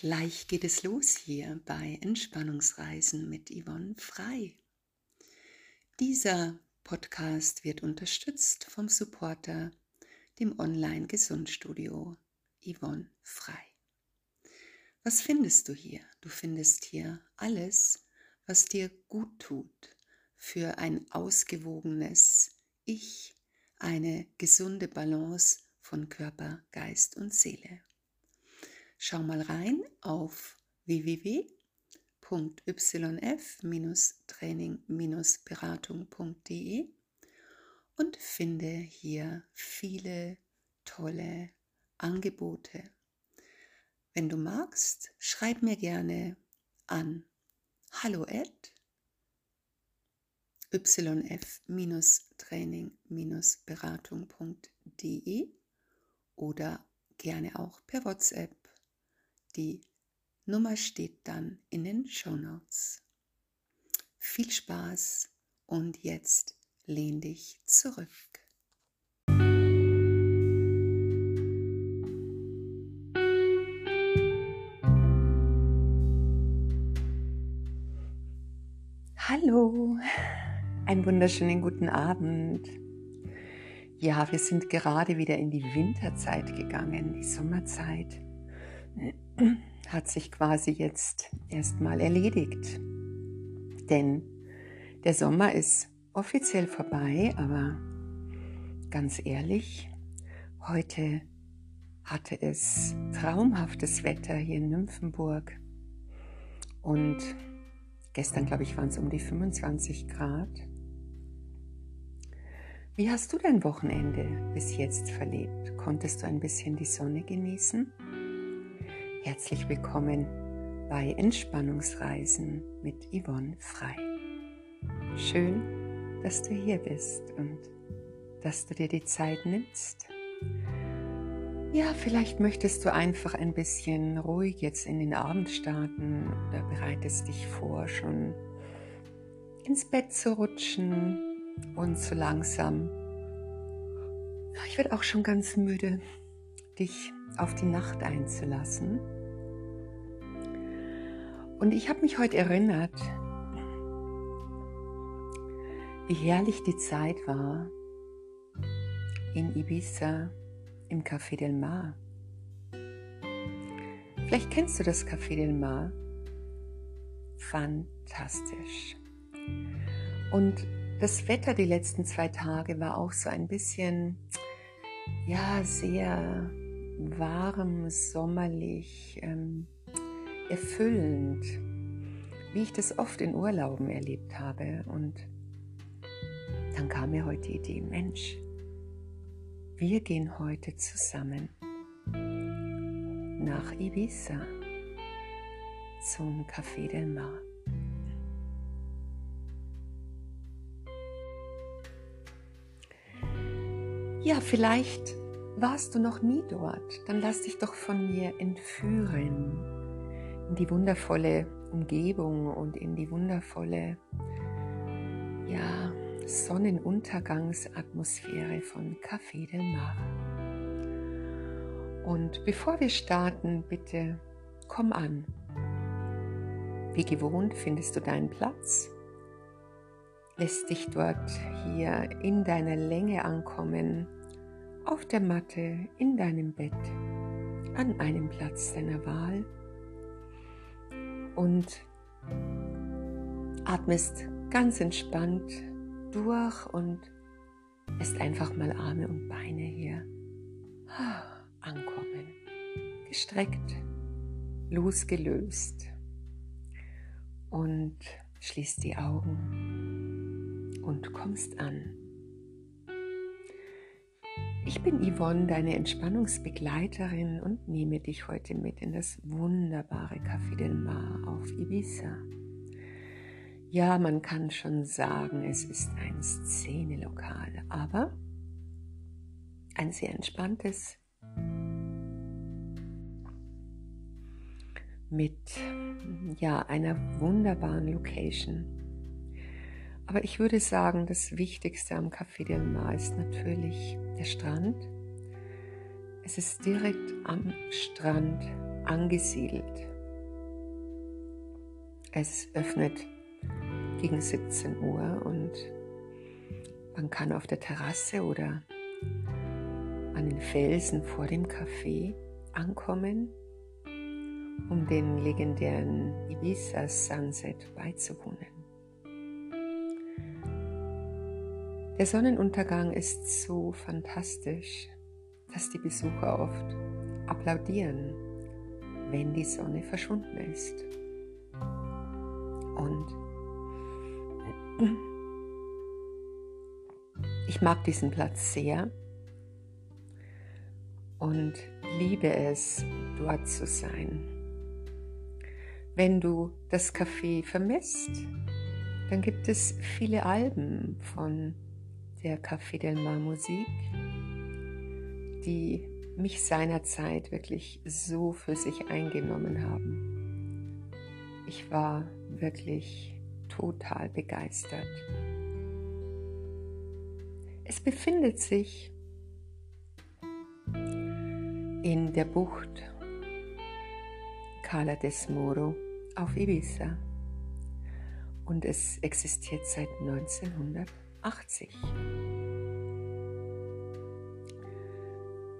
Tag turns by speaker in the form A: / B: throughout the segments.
A: Gleich geht es los hier bei Entspannungsreisen mit Yvonne Frei. Dieser Podcast wird unterstützt vom Supporter, dem Online-Gesundstudio Yvonne Frei. Was findest du hier? Du findest hier alles, was dir gut tut für ein ausgewogenes Ich, eine gesunde Balance von Körper, Geist und Seele. Schau mal rein auf www.yf-training-beratung.de und finde hier viele tolle Angebote. Wenn du magst, schreib mir gerne an hallo at yf-training-beratung.de oder gerne auch per WhatsApp die Nummer steht dann in den Show Notes. Viel Spaß und jetzt lehn dich zurück. Hallo, einen wunderschönen guten Abend. Ja, wir sind gerade wieder in die Winterzeit gegangen, die Sommerzeit hat sich quasi jetzt erstmal erledigt. Denn der Sommer ist offiziell vorbei, aber ganz ehrlich, heute hatte es traumhaftes Wetter hier in Nymphenburg und gestern, glaube ich, waren es um die 25 Grad. Wie hast du dein Wochenende bis jetzt verlebt? Konntest du ein bisschen die Sonne genießen? Herzlich willkommen bei Entspannungsreisen mit Yvonne Frei. Schön, dass du hier bist und dass du dir die Zeit nimmst. Ja, vielleicht möchtest du einfach ein bisschen ruhig jetzt in den Abend starten oder bereitest dich vor, schon ins Bett zu rutschen und so langsam. Ich werde auch schon ganz müde, dich auf die Nacht einzulassen. Und ich habe mich heute erinnert, wie herrlich die Zeit war in Ibiza im Café del Mar. Vielleicht kennst du das Café del Mar. Fantastisch. Und das Wetter die letzten zwei Tage war auch so ein bisschen, ja, sehr warm, sommerlich. Ähm, erfüllend, wie ich das oft in Urlauben erlebt habe. Und dann kam mir heute die Idee, Mensch, wir gehen heute zusammen nach Ibiza zum Café del Mar. Ja, vielleicht warst du noch nie dort, dann lass dich doch von mir entführen in die wundervolle Umgebung und in die wundervolle ja, Sonnenuntergangsatmosphäre von Café del Mar. Und bevor wir starten, bitte komm an. Wie gewohnt findest du deinen Platz, lässt dich dort hier in deiner Länge ankommen, auf der Matte, in deinem Bett, an einem Platz deiner Wahl und atmest ganz entspannt durch und lässt einfach mal Arme und Beine hier ankommen. Gestreckt, losgelöst und schließt die Augen und kommst an. Ich bin Yvonne, deine Entspannungsbegleiterin und nehme dich heute mit in das wunderbare Café del Mar auf Ibiza. Ja, man kann schon sagen, es ist ein Szenelokal, aber ein sehr entspanntes mit ja, einer wunderbaren Location. Aber ich würde sagen, das Wichtigste am Café del Mar ist natürlich der Strand. Es ist direkt am Strand angesiedelt. Es öffnet gegen 17 Uhr und man kann auf der Terrasse oder an den Felsen vor dem Café ankommen, um den legendären Ibiza Sunset beizuwohnen. Der Sonnenuntergang ist so fantastisch, dass die Besucher oft applaudieren, wenn die Sonne verschwunden ist. Und ich mag diesen Platz sehr und liebe es, dort zu sein. Wenn du das Café vermisst, dann gibt es viele Alben von der Café del Mar Musik, die mich seinerzeit wirklich so für sich eingenommen haben. Ich war wirklich total begeistert. Es befindet sich in der Bucht Cala des Moro auf Ibiza und es existiert seit 1980.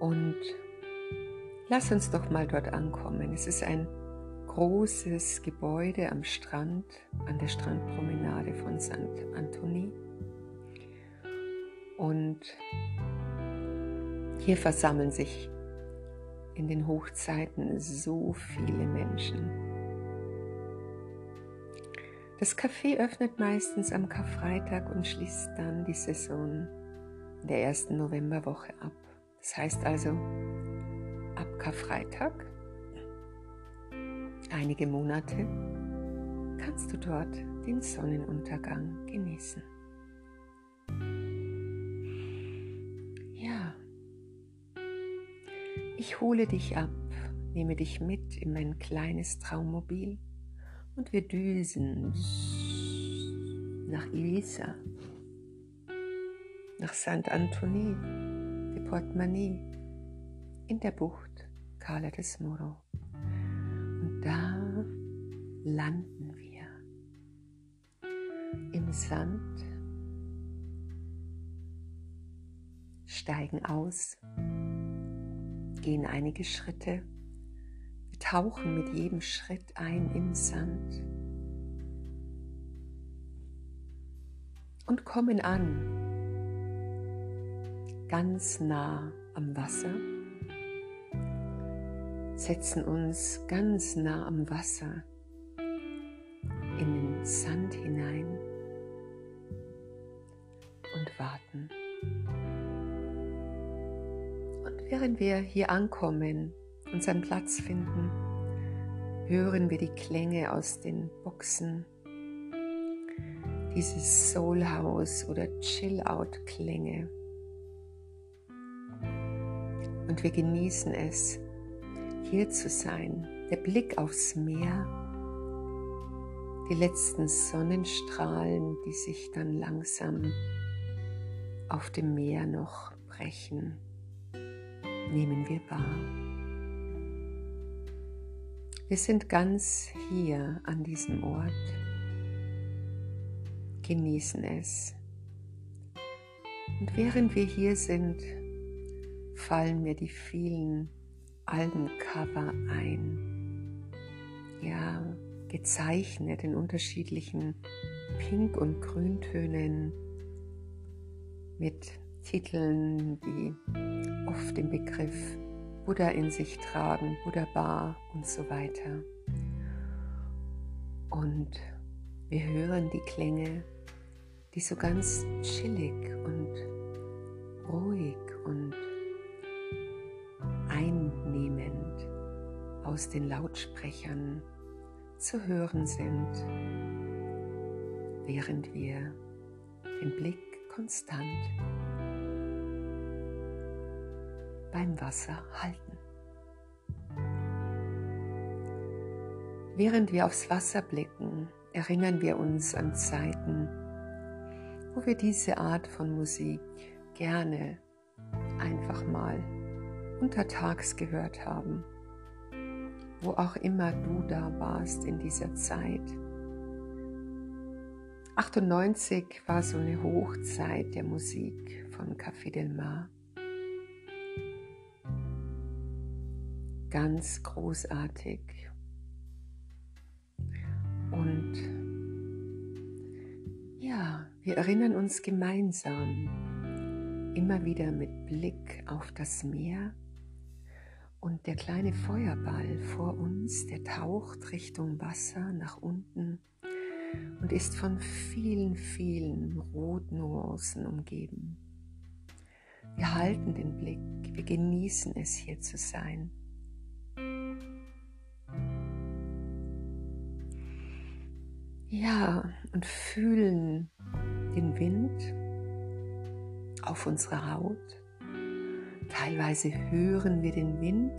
A: Und lass uns doch mal dort ankommen. Es ist ein großes Gebäude am Strand, an der Strandpromenade von St. Anthony. Und hier versammeln sich in den Hochzeiten so viele Menschen. Das Café öffnet meistens am Karfreitag und schließt dann die Saison in der ersten Novemberwoche ab. Das heißt also, ab Karfreitag, einige Monate, kannst du dort den Sonnenuntergang genießen. Ja, ich hole dich ab, nehme dich mit in mein kleines Traummobil und wir düsen nach Ibiza, nach St. Anthony Portemonnaie in der Bucht Cala des Moro. Und da landen wir im Sand, steigen aus, gehen einige Schritte, tauchen mit jedem Schritt ein im Sand und kommen an ganz nah am Wasser, setzen uns ganz nah am Wasser in den Sand hinein und warten. Und während wir hier ankommen, unseren Platz finden, hören wir die Klänge aus den Boxen, dieses Soul House oder Chill Out Klänge und wir genießen es, hier zu sein. Der Blick aufs Meer, die letzten Sonnenstrahlen, die sich dann langsam auf dem Meer noch brechen, nehmen wir wahr. Wir sind ganz hier an diesem Ort, genießen es. Und während wir hier sind, fallen mir die vielen Albencover ein. Ja, gezeichnet in unterschiedlichen Pink- und Grüntönen mit Titeln, die oft den Begriff Buddha in sich tragen, Buddha Bar und so weiter. Und wir hören die Klänge, die so ganz chillig und ruhig und einnehmend aus den Lautsprechern zu hören sind, während wir den Blick konstant beim Wasser halten. Während wir aufs Wasser blicken, erinnern wir uns an Zeiten, wo wir diese Art von Musik gerne einfach mal untertags gehört haben. wo auch immer du da warst in dieser Zeit. 98 war so eine Hochzeit der Musik von Café Del Mar. Ganz großartig. Und ja, wir erinnern uns gemeinsam immer wieder mit Blick auf das Meer und der kleine Feuerball vor uns, der taucht Richtung Wasser nach unten und ist von vielen, vielen Rotnuancen umgeben. Wir halten den Blick, wir genießen es hier zu sein. Ja, und fühlen den Wind auf unserer Haut. Teilweise hören wir den Wind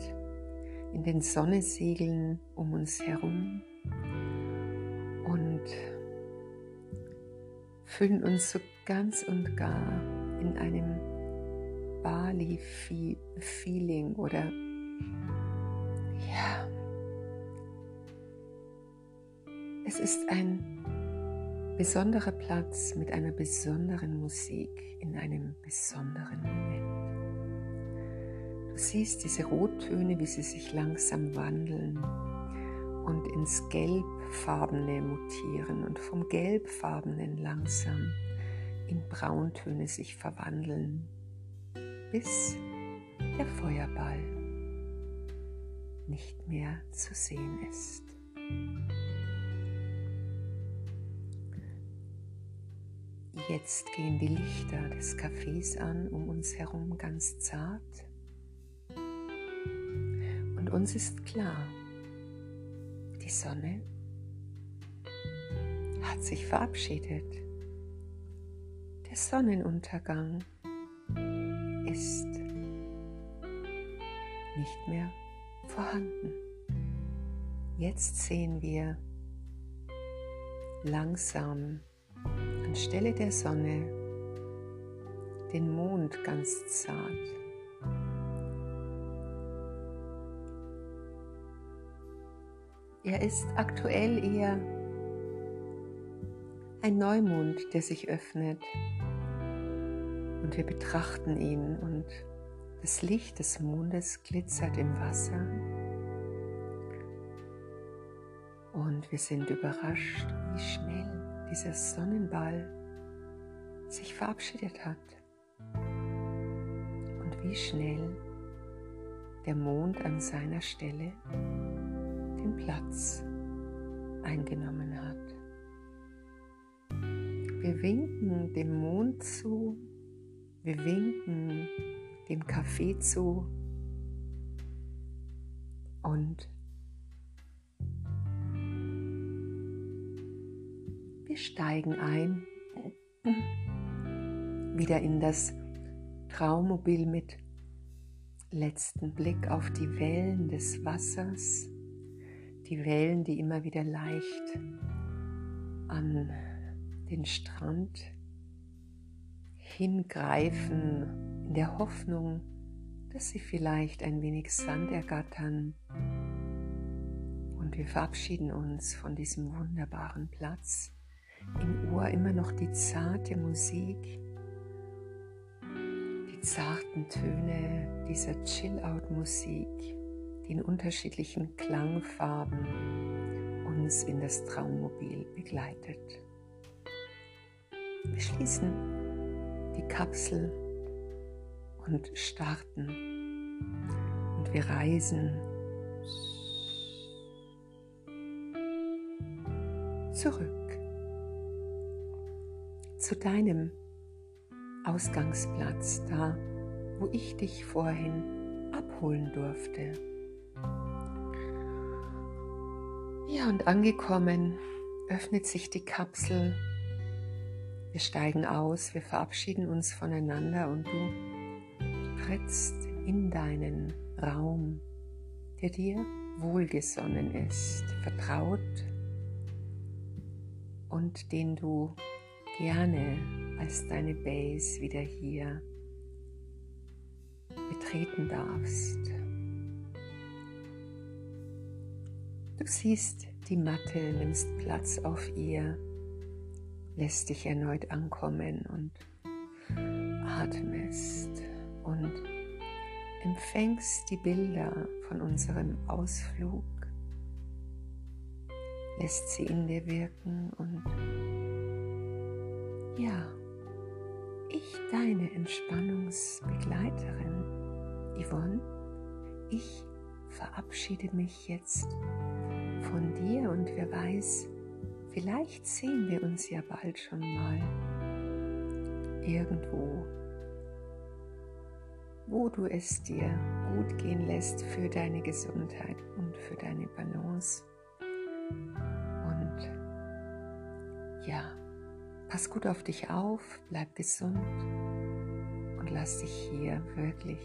A: in den Sonnesegeln um uns herum und fühlen uns so ganz und gar in einem Bali-Feeling oder ja, es ist ein besonderer Platz mit einer besonderen Musik in einem besonderen Moment. Du siehst diese Rottöne, wie sie sich langsam wandeln und ins Gelbfarbene mutieren und vom Gelbfarbenen langsam in Brauntöne sich verwandeln, bis der Feuerball nicht mehr zu sehen ist. Jetzt gehen die Lichter des Cafés an um uns herum ganz zart. Und uns ist klar, die Sonne hat sich verabschiedet. Der Sonnenuntergang ist nicht mehr vorhanden. Jetzt sehen wir langsam anstelle der Sonne den Mond ganz zart Er ist aktuell eher ein Neumond, der sich öffnet. Und wir betrachten ihn und das Licht des Mondes glitzert im Wasser. Und wir sind überrascht, wie schnell dieser Sonnenball sich verabschiedet hat. Und wie schnell der Mond an seiner Stelle den Platz eingenommen hat. Wir winken dem Mond zu, wir winken dem Kaffee zu und wir steigen ein wieder in das Traummobil mit letzten Blick auf die Wellen des Wassers die Wellen, die immer wieder leicht an den Strand hingreifen, in der Hoffnung, dass sie vielleicht ein wenig Sand ergattern. Und wir verabschieden uns von diesem wunderbaren Platz. Im Ohr immer noch die zarte Musik, die zarten Töne dieser Chill-out-Musik die in unterschiedlichen Klangfarben uns in das Traummobil begleitet. Wir schließen die Kapsel und starten und wir reisen zurück zu deinem Ausgangsplatz, da wo ich dich vorhin abholen durfte. Ja, und angekommen öffnet sich die Kapsel. Wir steigen aus, wir verabschieden uns voneinander und du trittst in deinen Raum, der dir wohlgesonnen ist, vertraut und den du gerne als deine Base wieder hier betreten darfst. Du siehst die Matte, nimmst Platz auf ihr, lässt dich erneut ankommen und atmest und empfängst die Bilder von unserem Ausflug, lässt sie in dir wirken und ja, ich, deine Entspannungsbegleiterin Yvonne, ich verabschiede mich jetzt von dir und wer weiß, vielleicht sehen wir uns ja bald schon mal irgendwo, wo du es dir gut gehen lässt für deine Gesundheit und für deine Balance. Und ja, pass gut auf dich auf, bleib gesund und lass dich hier wirklich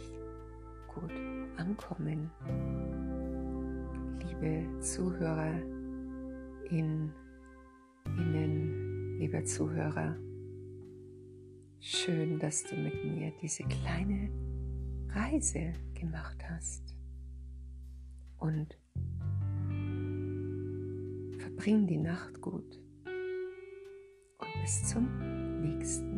A: gut ankommen. Liebe Zuhörer, in, Ihnen, lieber Zuhörer, schön, dass du mit mir diese kleine Reise gemacht hast. Und verbring die Nacht gut. Bis zum nächsten